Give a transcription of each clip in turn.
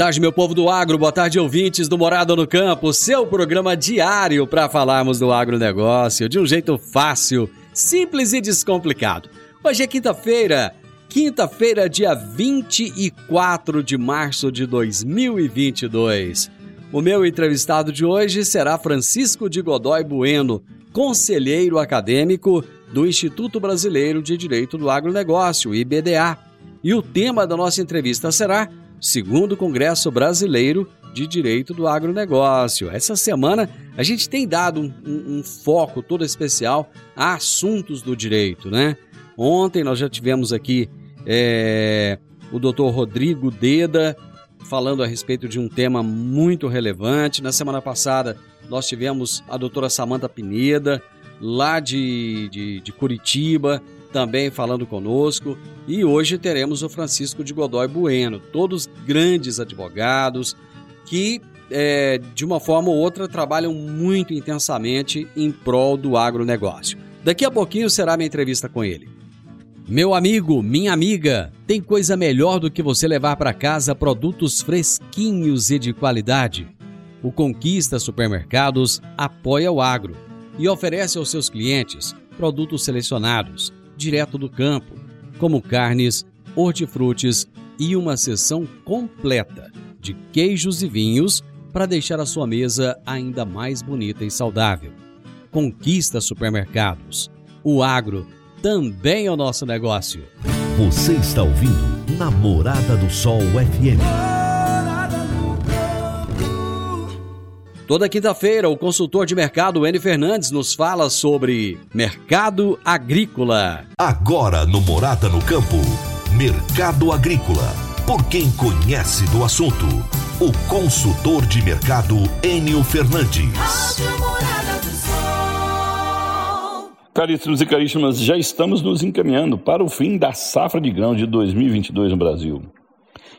Tarde, meu povo do agro, boa tarde, ouvintes do Morada no Campo, seu programa diário para falarmos do agronegócio de um jeito fácil, simples e descomplicado. Hoje é quinta-feira, quinta-feira, dia 24 de março de 2022. O meu entrevistado de hoje será Francisco de Godoy Bueno, conselheiro acadêmico do Instituto Brasileiro de Direito do Agronegócio, IBDA. E o tema da nossa entrevista será Segundo Congresso Brasileiro de Direito do Agronegócio. Essa semana a gente tem dado um, um, um, foco todo especial a assuntos do direito, né? Ontem nós já tivemos aqui é, o doutor Rodrigo Deda falando a respeito de um tema muito relevante. Na semana passada nós tivemos a doutora Samanta Pineda, lá de, de, de Curitiba, também falando conosco. E hoje teremos o Francisco de Godoy Bueno, todos grandes advogados que, é, de uma forma ou outra, trabalham muito intensamente em prol do agronegócio. Daqui a pouquinho será minha entrevista com ele. Meu amigo, minha amiga, tem coisa melhor do que você levar para casa produtos fresquinhos e de qualidade? O Conquista Supermercados apoia o agro e oferece aos seus clientes produtos selecionados, direto do campo, como carnes, hortifrutis e uma seção completa de queijos e vinhos para deixar a sua mesa ainda mais bonita e saudável. Conquista Supermercados. O agro também é o nosso negócio. Você está ouvindo Namorada do Sol FM. Toda quinta-feira, o consultor de mercado N Fernandes nos fala sobre mercado agrícola. Agora no Morada no Campo, Mercado Agrícola. Por quem conhece do assunto, o consultor de mercado Enio Fernandes. Caríssimos e caríssimas, já estamos nos encaminhando para o fim da safra de grãos de 2022 no Brasil.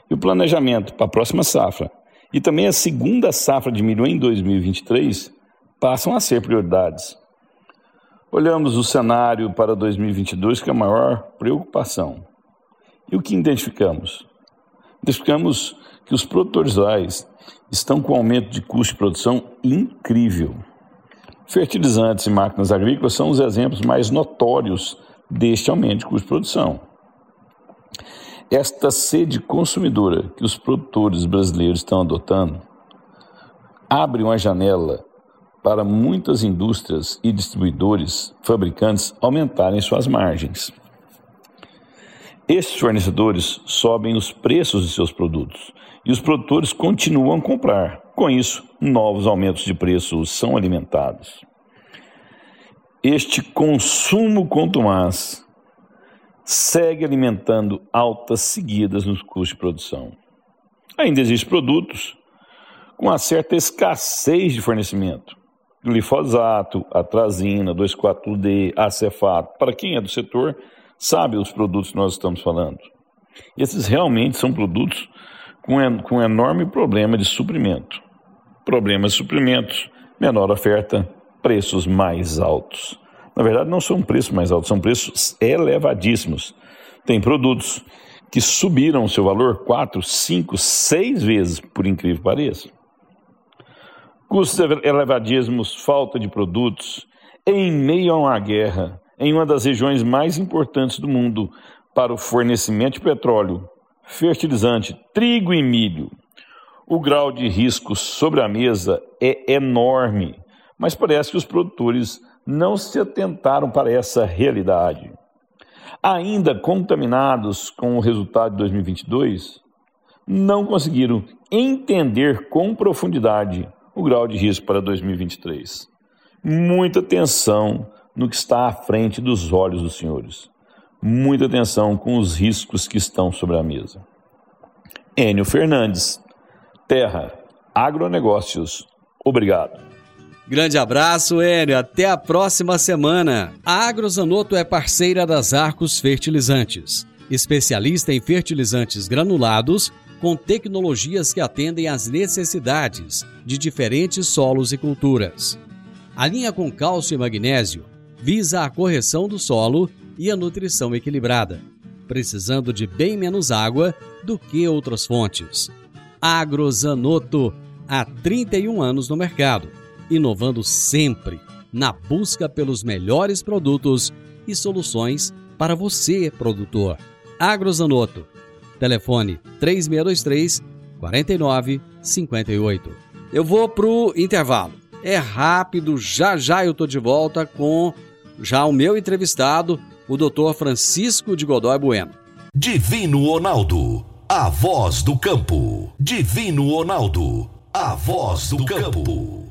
E o planejamento para a próxima safra e também a segunda safra de milho em 2023 passam a ser prioridades. Olhamos o cenário para 2022 que é a maior preocupação. E o que identificamos? Identificamos que os produtores rurais estão com um aumento de custo de produção incrível. Fertilizantes e máquinas agrícolas são os exemplos mais notórios deste aumento de custo de produção. Esta sede consumidora que os produtores brasileiros estão adotando abre uma janela para muitas indústrias e distribuidores, fabricantes, aumentarem suas margens. Estes fornecedores sobem os preços de seus produtos e os produtores continuam a comprar. Com isso, novos aumentos de preços são alimentados. Este consumo contumaz segue alimentando altas seguidas nos custos de produção. Ainda existem produtos com uma certa escassez de fornecimento. Glifosato, atrazina, 2,4-D, acefato. Para quem é do setor, sabe os produtos que nós estamos falando. Esses realmente são produtos com, com enorme problema de suprimento. Problema de suprimentos, menor oferta, preços mais altos. Na verdade, não são preços mais altos, são preços elevadíssimos. Tem produtos que subiram seu valor quatro, cinco, seis vezes, por incrível que pareça. Custos elevadíssimos, falta de produtos, em meio a uma guerra, em uma das regiões mais importantes do mundo para o fornecimento de petróleo, fertilizante, trigo e milho. O grau de risco sobre a mesa é enorme, mas parece que os produtores não se atentaram para essa realidade. Ainda contaminados com o resultado de 2022, não conseguiram entender com profundidade o grau de risco para 2023. Muita atenção no que está à frente dos olhos dos senhores. Muita atenção com os riscos que estão sobre a mesa. Enio Fernandes, Terra, Agronegócios. Obrigado. Grande abraço, Enio. Até a próxima semana. A Agrozanoto é parceira das Arcos Fertilizantes, especialista em fertilizantes granulados com tecnologias que atendem às necessidades de diferentes solos e culturas. A linha com cálcio e magnésio visa a correção do solo e a nutrição equilibrada, precisando de bem menos água do que outras fontes. Agrozanoto, há 31 anos no mercado, inovando sempre na busca pelos melhores produtos e soluções para você, produtor. Agrozanoto Telefone 3623 4958. Eu vou pro intervalo. É rápido, já já eu tô de volta com já o meu entrevistado, o Dr. Francisco de Godoy Bueno. Divino Ronaldo, a voz do campo. Divino Ronaldo, a voz do campo.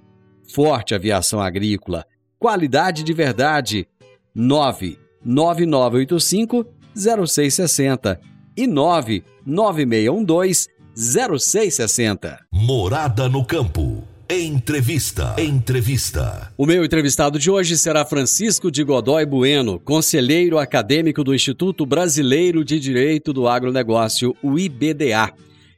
Forte Aviação Agrícola, qualidade de verdade. 99985 0660 e 99612 0660. Morada no campo. Entrevista. Entrevista. O meu entrevistado de hoje será Francisco de Godoy Bueno, conselheiro acadêmico do Instituto Brasileiro de Direito do Agronegócio, o IBDA.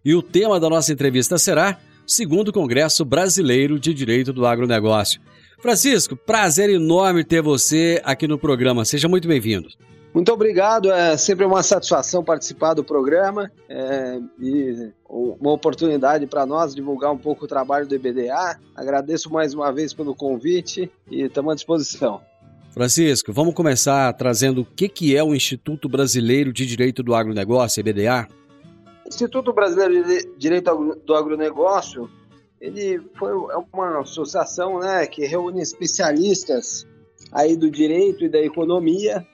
E o tema da nossa entrevista será Segundo Congresso Brasileiro de Direito do Agronegócio. Francisco, prazer enorme ter você aqui no programa. Seja muito bem-vindo. Muito obrigado, é sempre uma satisfação participar do programa é, e uma oportunidade para nós divulgar um pouco o trabalho do EBDA. Agradeço mais uma vez pelo convite e estamos à disposição. Francisco, vamos começar trazendo o que, que é o Instituto Brasileiro de Direito do Agronegócio, EBDA? Instituto Brasileiro de Direito do Agronegócio, ele foi uma associação né, que reúne especialistas aí do direito e da economia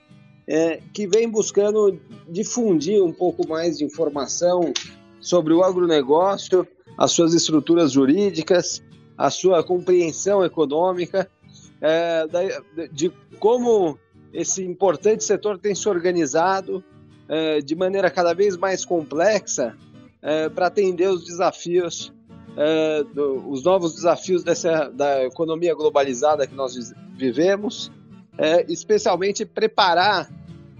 é, que vem buscando difundir um pouco mais de informação sobre o agronegócio, as suas estruturas jurídicas, a sua compreensão econômica, é, de como esse importante setor tem se organizado é, de maneira cada vez mais complexa é, para atender os desafios, é, do, os novos desafios dessa, da economia globalizada que nós vivemos, especialmente preparar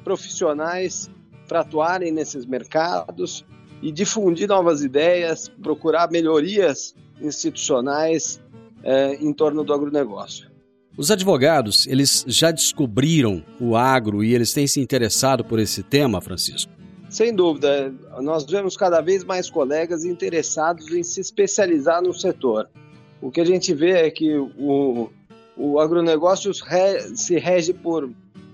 profissionais para atuarem nesses mercados e difundir novas ideias, procurar melhorias institucionais em torno do agronegócio. Os advogados, eles já descobriram o agro e eles têm se interessado por esse tema, Francisco? Sem dúvida, nós vemos cada vez mais colegas interessados em se especializar no setor. O que a gente vê é que o, o agronegócio se rege por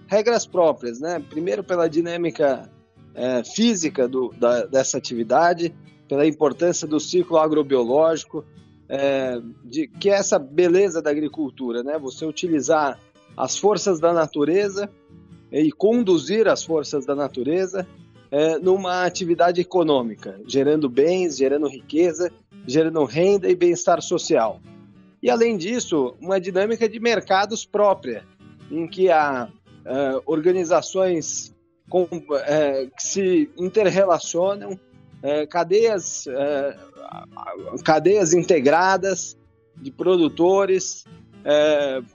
regras próprias, né? Primeiro pela dinâmica é, física do, da, dessa atividade, pela importância do ciclo agrobiológico, é, de que é essa beleza da agricultura, né? Você utilizar as forças da natureza e conduzir as forças da natureza é, numa atividade econômica, gerando bens, gerando riqueza, gerando renda e bem-estar social. E além disso, uma dinâmica de mercados própria, em que a uh, organizações com, uh, que se interrelacionam, uh, cadeias, cadeias integradas de produtores,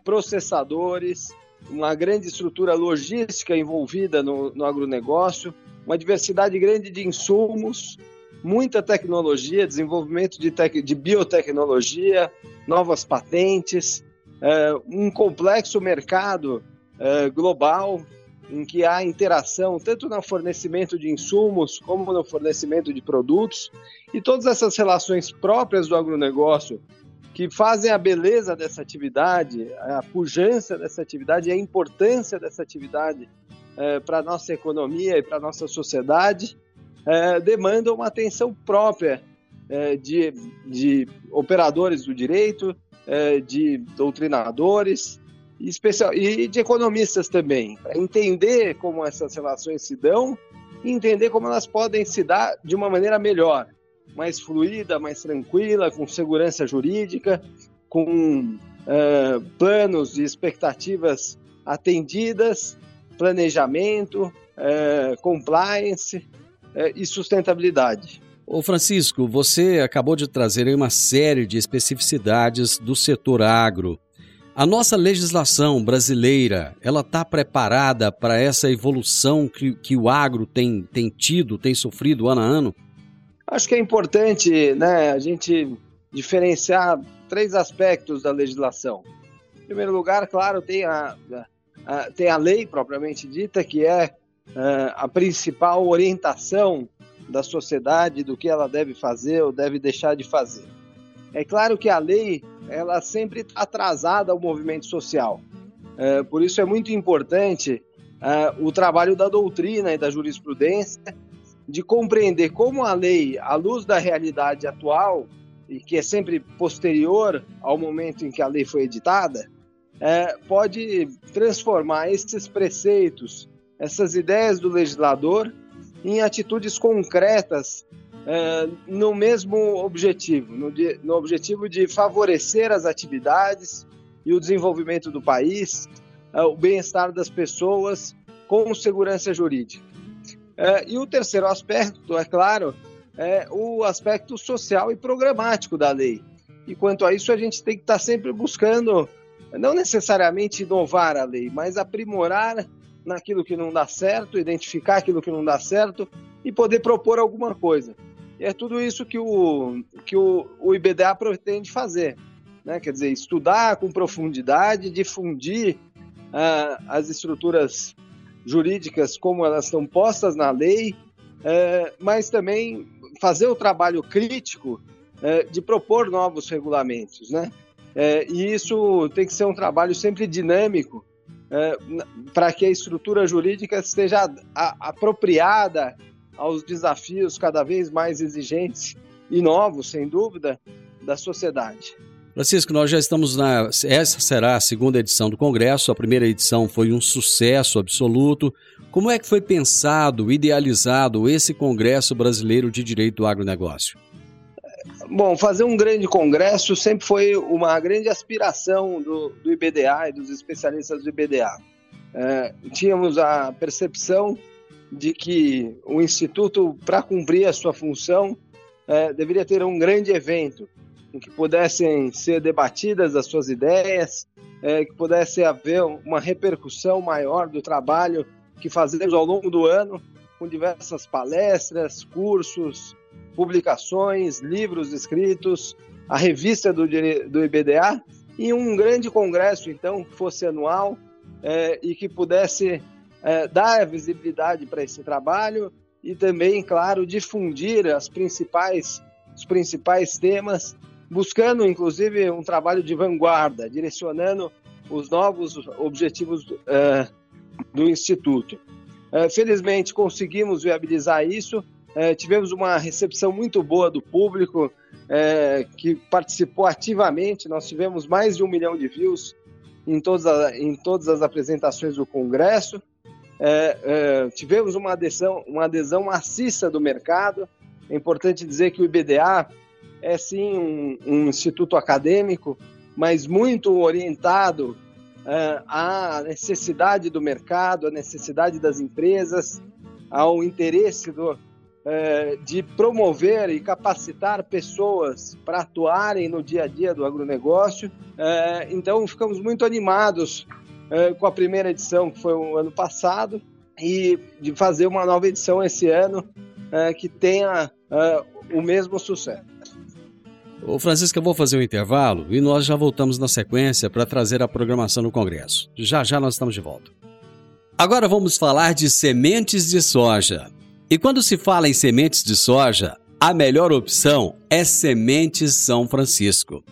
processadores, uma grande estrutura logística envolvida no, no agronegócio, uma diversidade grande de insumos muita tecnologia, desenvolvimento de, tec de biotecnologia, novas patentes, é, um complexo mercado é, global em que há interação tanto no fornecimento de insumos como no fornecimento de produtos e todas essas relações próprias do agronegócio que fazem a beleza dessa atividade, a pujança dessa atividade e a importância dessa atividade é, para a nossa economia e para a nossa sociedade, é, demandam uma atenção própria é, de, de operadores do direito, é, de doutrinadores especial, e de economistas também, para entender como essas relações se dão e entender como elas podem se dar de uma maneira melhor, mais fluida, mais tranquila, com segurança jurídica, com é, planos e expectativas atendidas, planejamento, é, compliance é, e sustentabilidade. Ô Francisco, você acabou de trazer uma série de especificidades do setor agro. A nossa legislação brasileira, ela está preparada para essa evolução que, que o agro tem, tem tido, tem sofrido ano a ano? Acho que é importante né, a gente diferenciar três aspectos da legislação. Em primeiro lugar, claro, tem a, a tem a lei propriamente dita, que é uh, a principal orientação da sociedade do que ela deve fazer ou deve deixar de fazer. É claro que a lei ela sempre está atrasada ao movimento social. Uh, por isso é muito importante uh, o trabalho da doutrina e da jurisprudência de compreender como a lei, à luz da realidade atual, e que é sempre posterior ao momento em que a lei foi editada, é, pode transformar esses preceitos essas ideias do legislador em atitudes concretas é, no mesmo objetivo, no, de, no, objetivo de favorecer as atividades e o desenvolvimento do país, é, o bem-estar das pessoas com segurança jurídica. É, e o terceiro aspecto, é claro, é o aspecto social e programático da lei. E quanto a isso, a gente tem que estar sempre buscando, não necessariamente inovar a lei, mas aprimorar naquilo que não dá certo, identificar aquilo que não dá certo e poder propor alguma coisa. É tudo isso que o, que o, o IBDA pretende fazer. Né? Quer dizer, estudar com profundidade, difundir uh, as estruturas jurídicas como elas estão postas na lei, uh, mas também fazer o trabalho crítico uh, de propor novos regulamentos. Né? É, e isso tem que ser um trabalho sempre dinâmico, para que a estrutura jurídica esteja a, apropriada aos desafios cada vez mais exigentes e novos, sem dúvida, da sociedade. Francisco, nós já estamos na. Essa será a segunda edição do Congresso. A primeira edição foi um sucesso absoluto. Como é que foi pensado, idealizado esse Congresso Brasileiro de Direito do Agronegócio? Bom, fazer um grande congresso sempre foi uma grande aspiração do, do IBDA e dos especialistas do IBDA. É, tínhamos a percepção de que o Instituto, para cumprir a sua função, é, deveria ter um grande evento em que pudessem ser debatidas as suas ideias, é, que pudesse haver uma repercussão maior do trabalho que fazemos ao longo do ano, com diversas palestras, cursos, publicações, livros escritos, a revista do, do IBDA e um grande congresso, então, que fosse anual é, e que pudesse é, dar visibilidade para esse trabalho e também, claro, difundir as principais, os principais temas, buscando, inclusive, um trabalho de vanguarda, direcionando os novos objetivos é, do Instituto. É, felizmente, conseguimos viabilizar isso é, tivemos uma recepção muito boa do público que participou ativamente. Nós tivemos mais de um milhão de views em todas, a, em todas as apresentações do Congresso. É, é, tivemos uma adesão, uma adesão maciça do mercado. É importante dizer que o IBDA é sim um, um instituto acadêmico, mas muito orientado é, à necessidade do mercado, à necessidade das empresas, ao interesse do, é, de promover e capacitar pessoas para atuarem no dia a dia do agronegócio. É, então, ficamos muito animados com a primeira edição, que foi o ano passado, e de fazer uma nova edição esse ano, é, que tenha é, o mesmo sucesso. Ô Francisco, eu vou fazer um intervalo e nós já voltamos na sequência para trazer a programação no Congresso. Já já nós estamos de volta. Agora vamos falar de sementes de soja. E quando se fala em sementes de soja, a melhor opção é Sementes São Francisco.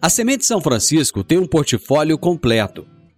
A Semente São Francisco tem um portfólio completo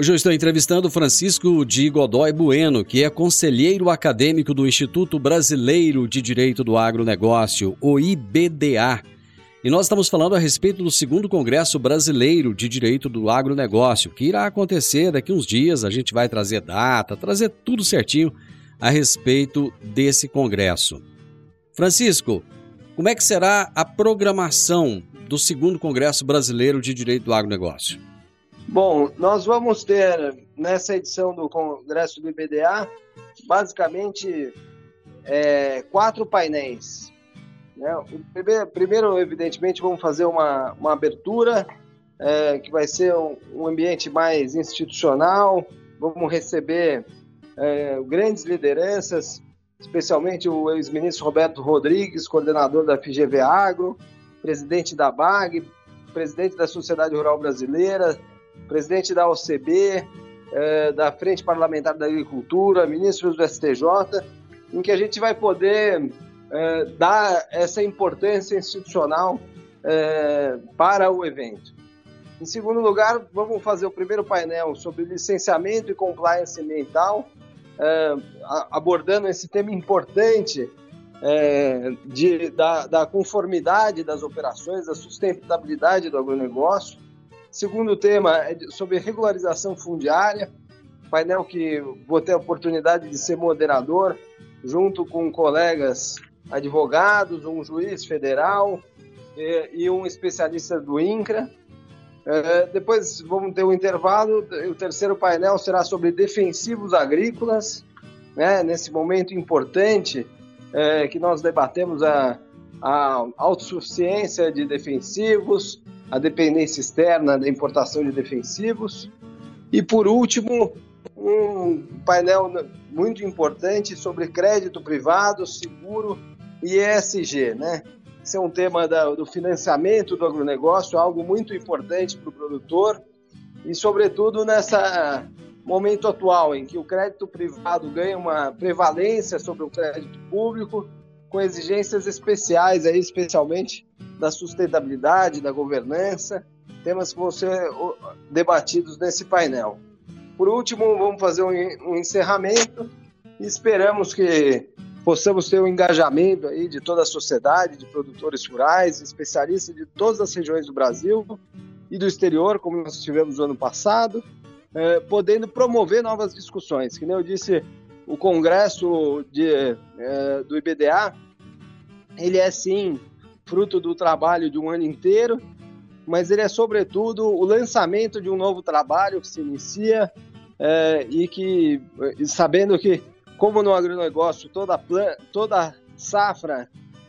Hoje eu estou entrevistando Francisco de Godoy Bueno, que é conselheiro acadêmico do Instituto Brasileiro de Direito do Agronegócio, o IBDA. E nós estamos falando a respeito do segundo Congresso Brasileiro de Direito do Agronegócio, que irá acontecer daqui uns dias. A gente vai trazer data, trazer tudo certinho a respeito desse congresso. Francisco, como é que será a programação do segundo Congresso Brasileiro de Direito do Agronegócio? Bom, nós vamos ter nessa edição do Congresso do IBDA basicamente é, quatro painéis. Né? O primeiro, evidentemente, vamos fazer uma, uma abertura é, que vai ser um, um, ambiente mais institucional. Vamos receber é, grandes lideranças especialmente o ex-ministro Roberto Rodrigues, coordenador da FGV Agro, presidente da BAG, presidente da Sociedade Rural Brasileira, presidente da OCB, eh, da Frente Parlamentar da Agricultura, ministros do STJ, em que a gente vai poder eh, dar essa importância institucional eh, para o evento. Em segundo lugar, vamos fazer o primeiro painel sobre licenciamento e compliance ambiental, é, abordando esse tema importante é, de, da, da, conformidade das operações, da sustentabilidade do agronegócio. Segundo tema é sobre regularização fundiária, painel que vou ter a oportunidade de ser moderador, junto com colegas advogados, um juiz federal e, um especialista do INCRA. É, depois vamos ter um intervalo. O terceiro painel será sobre defensivos agrícolas, né? nesse momento importante é, que nós debatemos a, a autossuficiência de defensivos, a dependência externa da importação de defensivos. E por último, um painel muito importante sobre crédito privado, seguro e ESG, né? Esse é um tema da, do financiamento do agronegócio, algo muito importante para o produtor e, sobretudo, nessa momento atual em que o crédito privado ganha uma prevalência sobre o crédito público, com exigências especiais, aí, especialmente da sustentabilidade, da governança, temas que vão ser debatidos nesse painel. Por último, vamos fazer um, encerramento e esperamos que possamos ter um engajamento aí de toda a sociedade, de produtores rurais, especialistas de todas as regiões do Brasil e do exterior, como nós tivemos no ano passado, é, podendo promover novas discussões. Que nem eu disse, o congresso de, é, do IBDA, ele é sim fruto do trabalho de um ano inteiro, mas ele é sobretudo o lançamento de um novo trabalho que se inicia é, e que, sabendo que como no agronegócio, toda, toda safra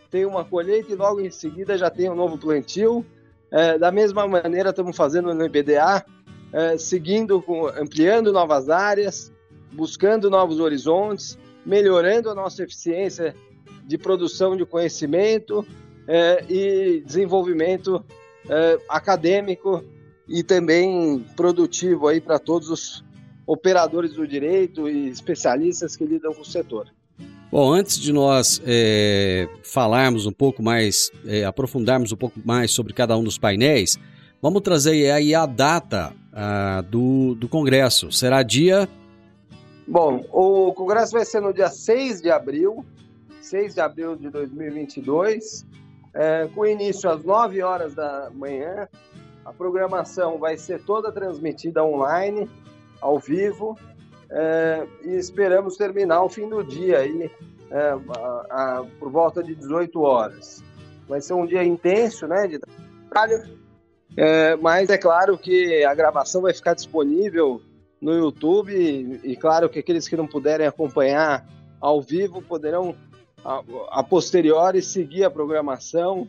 tem uma colheita e logo em seguida já tem um novo plantio. É, da mesma maneira, estamos fazendo no IBDA, é, seguindo, com, ampliando novas áreas, buscando novos horizontes, melhorando a nossa eficiência de produção de conhecimento é, e desenvolvimento é, acadêmico e também produtivo aí para todos os operadores do direito e especialistas que lidam com o setor. Bom, antes de nós é, falarmos um pouco mais, é, aprofundarmos um pouco mais sobre cada um dos painéis, vamos trazer aí a data a, do, do Congresso. Será dia. Bom, o Congresso vai ser no dia 6 de abril, 6 de abril de 2022, é, com início às 9 horas da manhã. A programação vai ser toda transmitida online, ao vivo, é, e esperamos terminar o fim do dia aí, é, a, a, por volta de 18 horas. Vai ser um dia intenso, né, de trabalho, é, mas é claro que a gravação vai ficar disponível no YouTube e, e, claro que aqueles que não puderem acompanhar ao vivo poderão a, a posteriori seguir a programação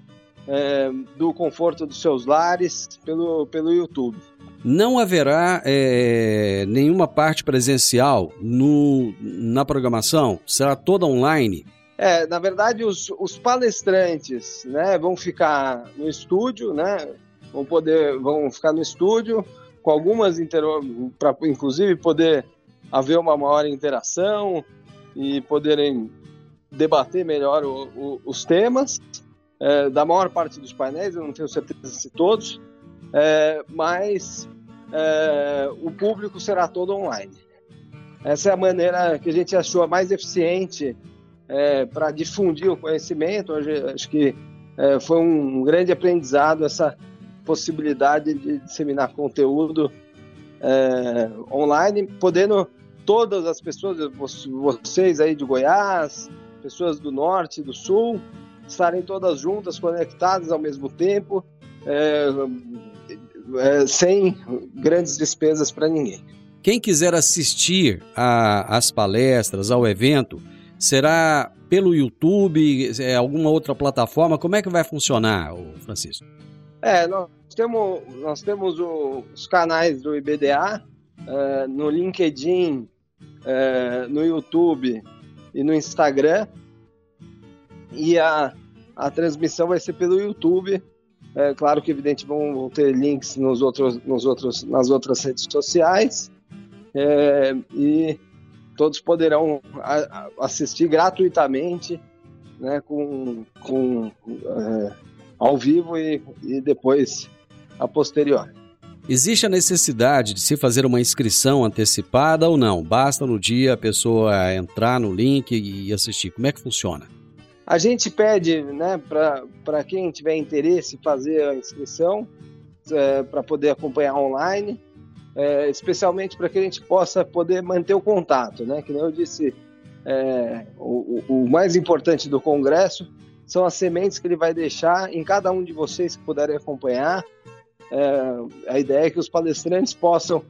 é, do conforto dos seus lares pelo, pelo YouTube não haverá é, nenhuma parte presencial no, na programação? Será toda online? É, na verdade, os, os palestrantes né, vão ficar no estúdio, né, vão, poder, vão ficar no estúdio com algumas para inclusive poder haver uma maior interação e poderem debater melhor o, o, os temas é, da maior parte dos painéis, eu não tenho certeza se todos, é, mas é, o público será todo online. Essa é a maneira que a gente achou mais eficiente é, para difundir o conhecimento. Hoje, acho que é, foi um grande aprendizado essa possibilidade de disseminar conteúdo é, online, podendo todas as pessoas, vocês aí de Goiás, pessoas do norte, do sul, estarem todas juntas, conectadas ao mesmo tempo, é, é, sem grandes despesas para ninguém. Quem quiser assistir às palestras, ao evento, será pelo YouTube, é, alguma outra plataforma? Como é que vai funcionar, Francisco? É, nós temos, nós temos o, os canais do IBDA é, no LinkedIn, é, no YouTube e no Instagram. E a, a transmissão vai ser pelo YouTube é, claro que, evidente, vão, ter links nos outros, nos outros, nas outras redes sociais é, e todos poderão a, a assistir gratuitamente, né, com, com é, ao vivo e, e depois a posterior. Existe a necessidade de se fazer uma inscrição antecipada ou não? Basta no dia a pessoa entrar no link e assistir. Como é que funciona? A gente pede né, para quem tiver interesse fazer a inscrição, é, para poder acompanhar online, é, especialmente para que a gente possa poder manter o contato. Né? Que nem eu disse, é, o, o, mais importante do Congresso são as sementes que ele vai deixar em cada um de vocês que puderem acompanhar. É, a ideia é que os palestrantes possam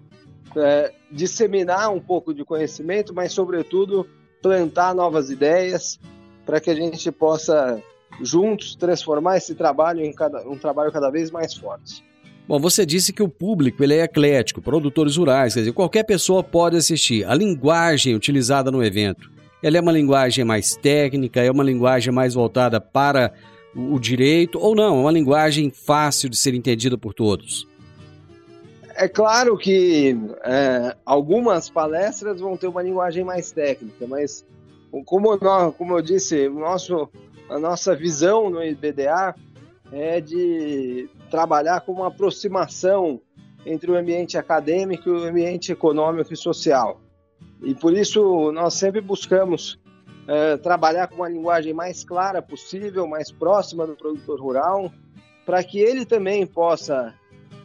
é, disseminar um pouco de conhecimento, mas, sobretudo, plantar novas ideias para que a gente possa juntos transformar esse trabalho em cada, um trabalho cada vez mais forte. Bom, você disse que o público ele é eclético, produtores rurais, quer dizer, qualquer pessoa pode assistir. A linguagem utilizada no evento, ela é uma linguagem mais técnica, é uma linguagem mais voltada para o direito ou não? É uma linguagem fácil de ser entendida por todos? É claro que é, algumas palestras vão ter uma linguagem mais técnica, mas como, nós, como eu disse, nosso, a nossa visão no IBDA é de trabalhar com uma aproximação entre o ambiente acadêmico e o ambiente econômico e social. E por isso nós sempre buscamos é, trabalhar com uma linguagem mais clara possível, mais próxima do produtor rural, para que ele também possa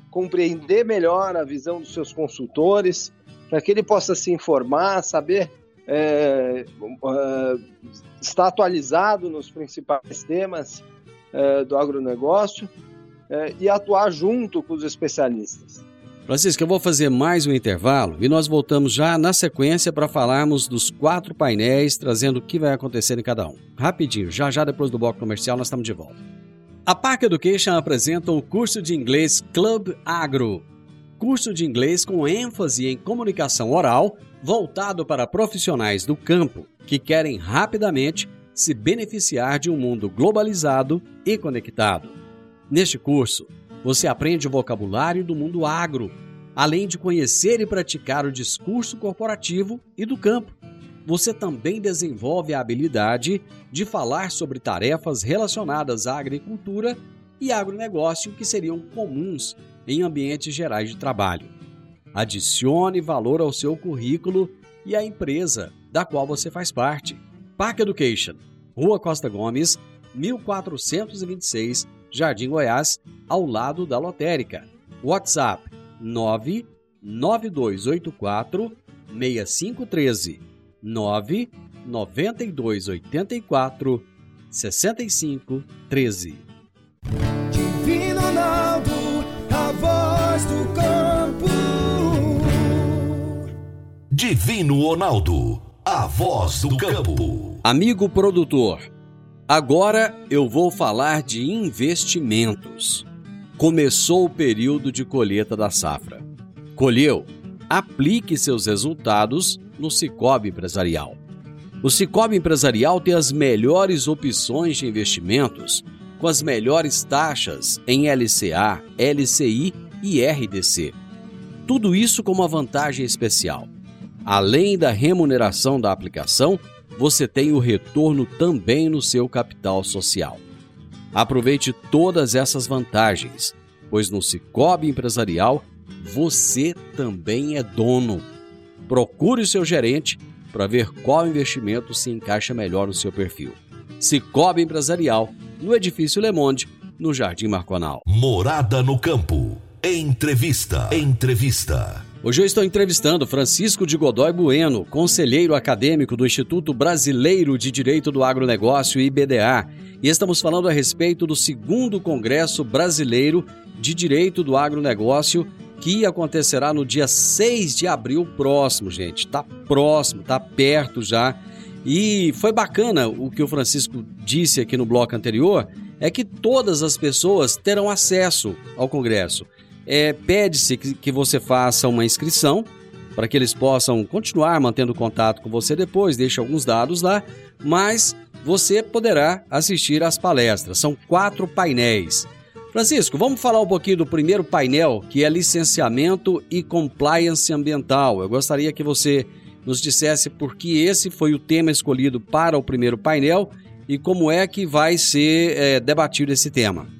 compreender melhor a visão dos seus consultores, para que ele possa se informar, saber é, está atualizado nos principais temas do agronegócio e atuar junto com os especialistas. Francisco, eu vou fazer mais um intervalo e nós voltamos já na sequência para falarmos dos quatro painéis, trazendo o que vai acontecer em cada um. Rapidinho, já já depois do bloco comercial nós estamos de volta. A Park Education apresenta o curso de inglês Club Agro. Curso de inglês com ênfase em comunicação oral, voltado para profissionais do campo que querem rapidamente se beneficiar de um mundo globalizado e conectado. Neste curso, você aprende o vocabulário do mundo agro, além de conhecer e praticar o discurso corporativo e do campo. Você também desenvolve a habilidade de falar sobre tarefas relacionadas à agricultura e agronegócio que seriam comuns em ambientes gerais de trabalho. Adicione valor ao seu currículo e à empresa da qual você faz parte. Park Education, Rua Costa Gomes, 1426, Jardim Goiás, ao lado da lotérica. WhatsApp 99284 6513 99284 6513 Divino Ronaldo, a voz do campo. Divino Ronaldo, a voz do campo. Amigo produtor, Agora eu vou falar de investimentos. Começou o período de colheita da safra. Colheu? Aplique seus resultados no Cicobi Empresarial. O Cicobi Empresarial tem as melhores opções de investimentos com as melhores taxas em LCA, LCI e RDC. Tudo isso com uma vantagem especial. Além da remuneração da aplicação, você tem o retorno também no seu capital social. Aproveite todas essas vantagens, pois no Cicobi Empresarial você também é dono. Procure o seu gerente para ver qual investimento se encaixa melhor no seu perfil. Cicobi Empresarial, no Edifício Le Monde, no Jardim Marconal. Morada no Campo. Entrevista. Entrevista. Hoje eu estou entrevistando Francisco de Godoy Bueno, conselheiro acadêmico do Instituto Brasileiro de Direito do Agronegócio, IBDA, e estamos falando a respeito do segundo Congresso Brasileiro de Direito do Agronegócio, que acontecerá no dia 6 de abril próximo, gente. Tá próximo, tá perto já. E foi bacana o que o Francisco disse aqui no bloco anterior, é que todas as pessoas terão acesso ao congresso é, pede-se que, que você faça uma inscrição para que eles possam continuar mantendo contato com você depois, deixe alguns dados lá, mas você poderá assistir às palestras. São quatro painéis. Francisco, vamos falar um pouquinho do primeiro painel, que é licenciamento e compliance ambiental. Eu gostaria que você nos dissesse por que esse foi o tema escolhido para o primeiro painel e como é que vai ser é, debatido esse tema.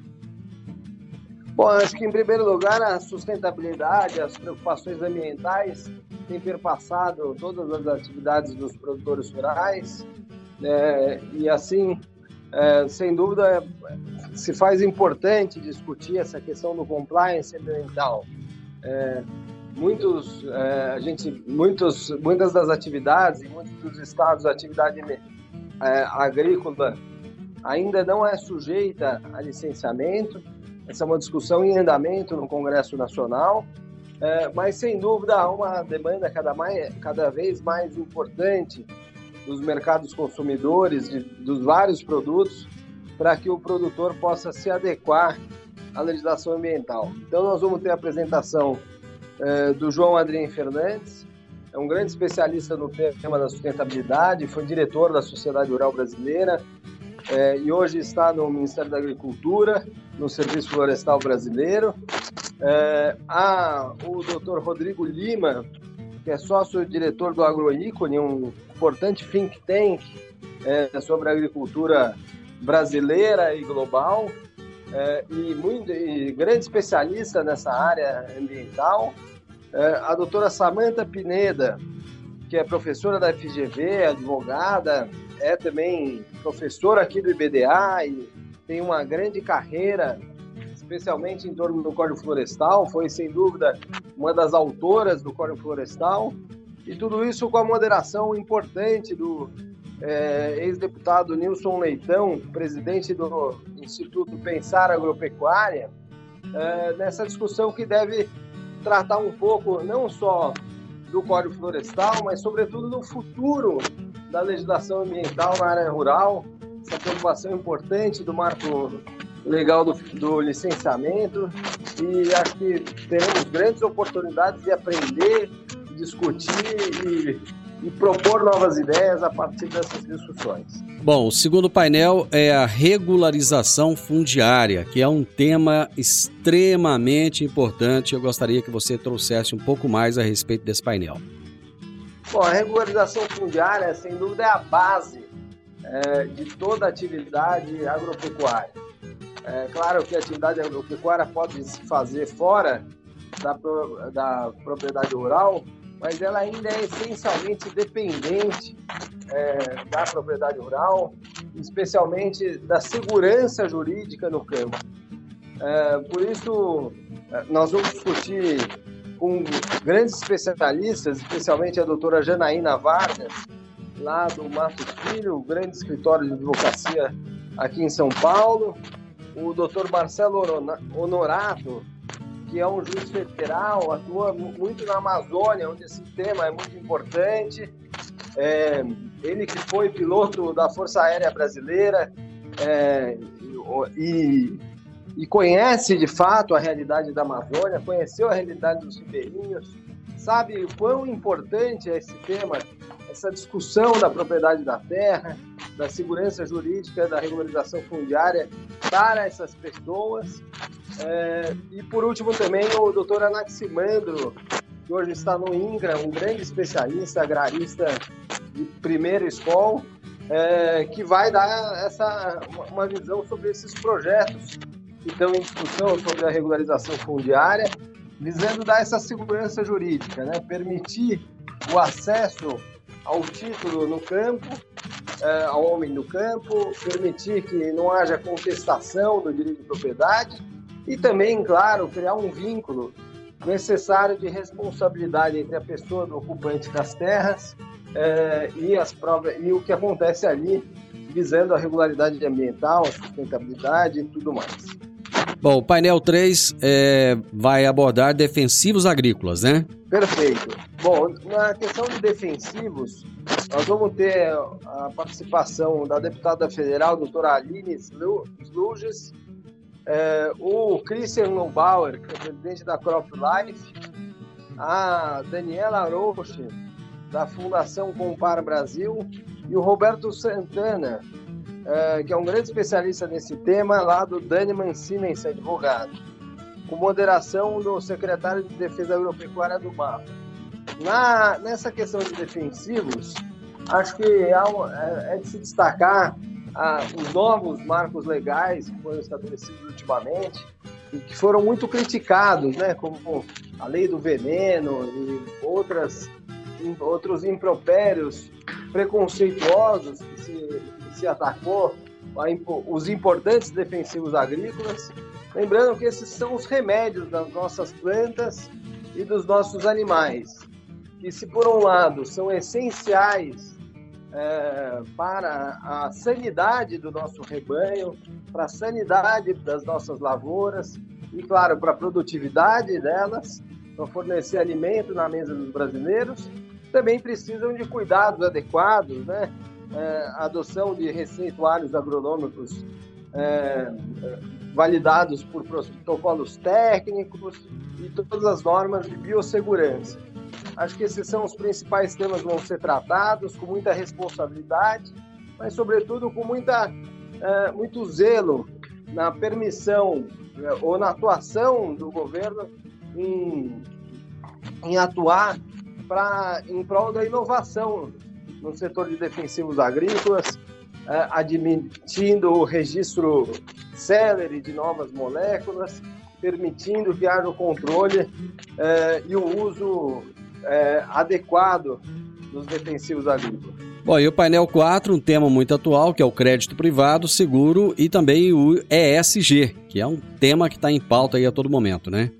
Bom, acho que em primeiro lugar a sustentabilidade, as preocupações ambientais têm perpassado todas as atividades dos produtores rurais né? e assim, é, sem dúvida, se faz importante discutir essa questão do compliance ambiental. É, muitos, é, a gente, muitos, muitas das atividades em muitos dos estados, a atividade é, agrícola ainda não é sujeita a licenciamento essa é uma discussão em andamento no Congresso Nacional, é, mas sem dúvida há uma demanda cada, mais, cada vez mais importante dos mercados consumidores, de, dos vários produtos, para que o produtor possa se adequar à legislação ambiental. Então, nós vamos ter a apresentação é, do João Adrien Fernandes, é um grande especialista no tema da sustentabilidade, foi diretor da Sociedade Rural Brasileira, é, e hoje está no Ministério da Agricultura, no Serviço Florestal Brasileiro. É, há o Dr. Rodrigo Lima, que é sócio-diretor do AgroIcone, um importante think tank é, sobre a agricultura brasileira e global, é, e, muito, e grande especialista nessa área ambiental. É, a doutora Samanta Pineda, que é professora da FGV, advogada, é também professor aqui do IBDA e tem uma grande carreira, especialmente em torno do Código Florestal, foi sem dúvida uma das autoras do Código Florestal, e tudo isso com a moderação importante do é, ex-deputado Nilson Leitão, presidente do Instituto Pensar Agropecuária, é, nessa discussão que deve tratar um pouco não só do Código Florestal, mas sobretudo do futuro da legislação ambiental na área rural, essa preocupação importante do marco legal do, do licenciamento e acho que teremos grandes oportunidades de aprender, discutir e, e propor novas ideias a partir dessas discussões. Bom, o segundo painel é a regularização fundiária, que é um tema extremamente importante. Eu gostaria que você trouxesse um pouco mais a respeito desse painel. Bom, a regularização fundiária, sem dúvida, é a base é, de toda a atividade agropecuária. É claro que a atividade agropecuária pode se fazer fora da, da propriedade rural, mas ela ainda é essencialmente dependente é, da propriedade rural, especialmente da segurança jurídica no campo. É, por isso, é, nós vamos discutir com grandes especialistas, especialmente a doutora Janaína Vargas, lá do Mato Filho, grande escritório de advocacia aqui em São Paulo, o doutor Marcelo Honorato, que é um juiz federal, atua muito na Amazônia, onde esse tema é muito importante. É, ele que foi piloto da Força Aérea Brasileira é, e, e conhece de fato a realidade da Amazônia, conheceu a realidade dos ribeirinhos, sabe o quão importante é esse tema, essa discussão da propriedade da terra, da segurança jurídica, da regularização fundiária para essas pessoas. É, e por último também o doutor Anaximandro, que hoje está no INCRA, um grande especialista agrarista de primeira escola, é, que vai dar essa, uma visão sobre esses projetos que estão em discussão sobre a regularização fundiária, visando dar essa segurança jurídica, né? permitir o acesso ao título no campo, é, ao homem no campo, permitir que não haja contestação do direito de propriedade e também, claro, criar um vínculo necessário de responsabilidade entre a pessoa do ocupante das terras é, e, as provas, e o que acontece ali, visando a regularidade ambiental, a sustentabilidade e tudo mais. Bom, o painel 3 é, vai abordar defensivos agrícolas, né? Perfeito. Bom, na questão de defensivos, nós vamos ter a participação da deputada federal, doutora Aline Sluges, é, o Christian Neubauer, que é presidente da Crop Life, a Daniela Roche, da Fundação Compar Brasil, e o Roberto Santana, é, que é um grande especialista nesse tema, lá do Dani Mancini, esse advogado, com moderação do secretário de Defesa Agropecuária do MAP. Na, nessa questão de defensivos, acho que é, é, de se destacar a, os novos marcos legais que foram estabelecidos ultimamente e que foram muito criticados, né, como a lei do veneno e outras, outros impropérios preconceituosos que se, que se atacou a, os importantes defensivos agrícolas. Lembrando que esses são os remédios das nossas plantas e dos nossos animais, que se por um lado são essenciais é, para a sanidade do nosso rebanho, para a sanidade das nossas lavouras e, claro, para a produtividade delas, para fornecer alimento na mesa dos brasileiros, também precisam de cuidados adequados, né? É, adoção de receituários agronômicos é, validados por protocolos técnicos e todas as normas de biossegurança. Acho que esses são os principais temas que vão ser tratados com muita responsabilidade, mas sobretudo com muita, é, muito zelo na permissão é, ou na atuação do governo em, em atuar para em prol da inovação no setor de defensivos agrícolas, é, admitindo o registro célere de novas moléculas, permitindo que haja o controle é, e o uso é, adequado dos defensivos agrícolas. Bom, e o painel 4, um tema muito atual, que é o crédito privado, seguro e também o ESG, que é um tema que está em pauta aí a todo momento, né?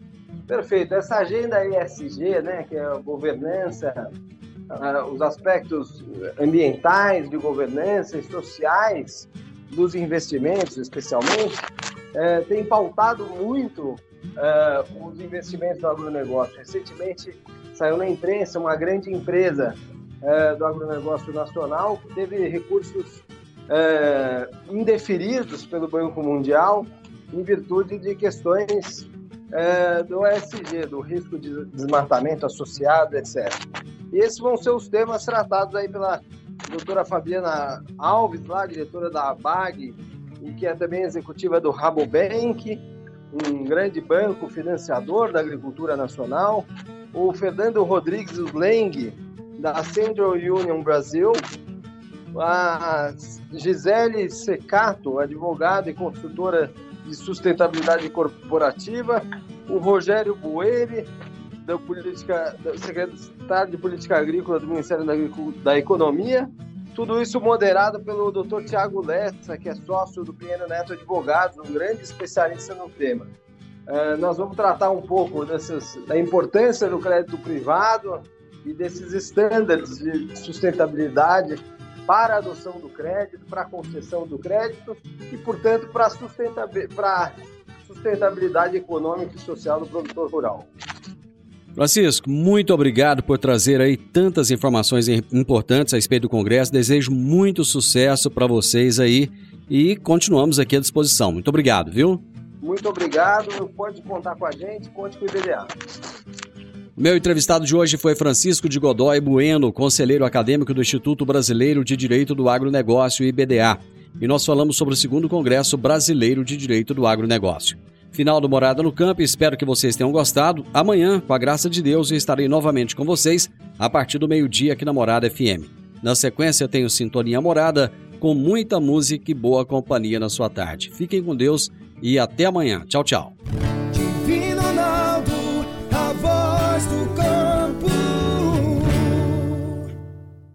Perfeito. Essa agenda ESG, né, que é a governança, uh, os aspectos ambientais de governança e sociais dos investimentos, especialmente, uh, tem pautado muito uh, os investimentos do agronegócio. Recentemente saiu na imprensa uma grande empresa uh, do agronegócio nacional que teve recursos uh, indeferidos pelo Banco Mundial em virtude de questões do ESG, do risco de desmatamento associado, etc. E esses vão ser os temas tratados aí pela doutora Fabiana Alves, lá, diretora da ABAG, e que é também executiva do Rabobank, um grande banco financiador da agricultura nacional, o Fernando Rodrigues Leng, da Central Union Brasil, a Gisele Secato, advogada e consultora de sustentabilidade corporativa, o Rogério Bueri, da política, do secretário de Política Agrícola do Ministério da, da Economia, tudo isso moderado pelo Dr. Tiago Lessa, que é sócio do Pinheiro Neto Advogados, um grande especialista no tema. Uh, nós vamos tratar um pouco dessas, da importância do crédito privado e desses estándares de sustentabilidade para a adoção do crédito, para a concessão do crédito e, portanto, para a sustentabilidade econômica e social do produtor rural. Francisco, muito obrigado por trazer aí tantas informações importantes a respeito do Congresso. Desejo muito sucesso para vocês aí e continuamos aqui à disposição. Muito obrigado, viu? Muito obrigado. Pode contar com a gente, conte com o IBDA. Meu entrevistado de hoje foi Francisco de Godoy Bueno, conselheiro acadêmico do Instituto Brasileiro de Direito do Agronegócio, IBDA. E nós falamos sobre o segundo Congresso Brasileiro de Direito do Agronegócio. Final do Morada no Campo, espero que vocês tenham gostado. Amanhã, com a graça de Deus, eu estarei novamente com vocês a partir do meio-dia aqui na Morada FM. Na sequência, tenho Sintonia Morada, com muita música e boa companhia na sua tarde. Fiquem com Deus e até amanhã. Tchau, tchau.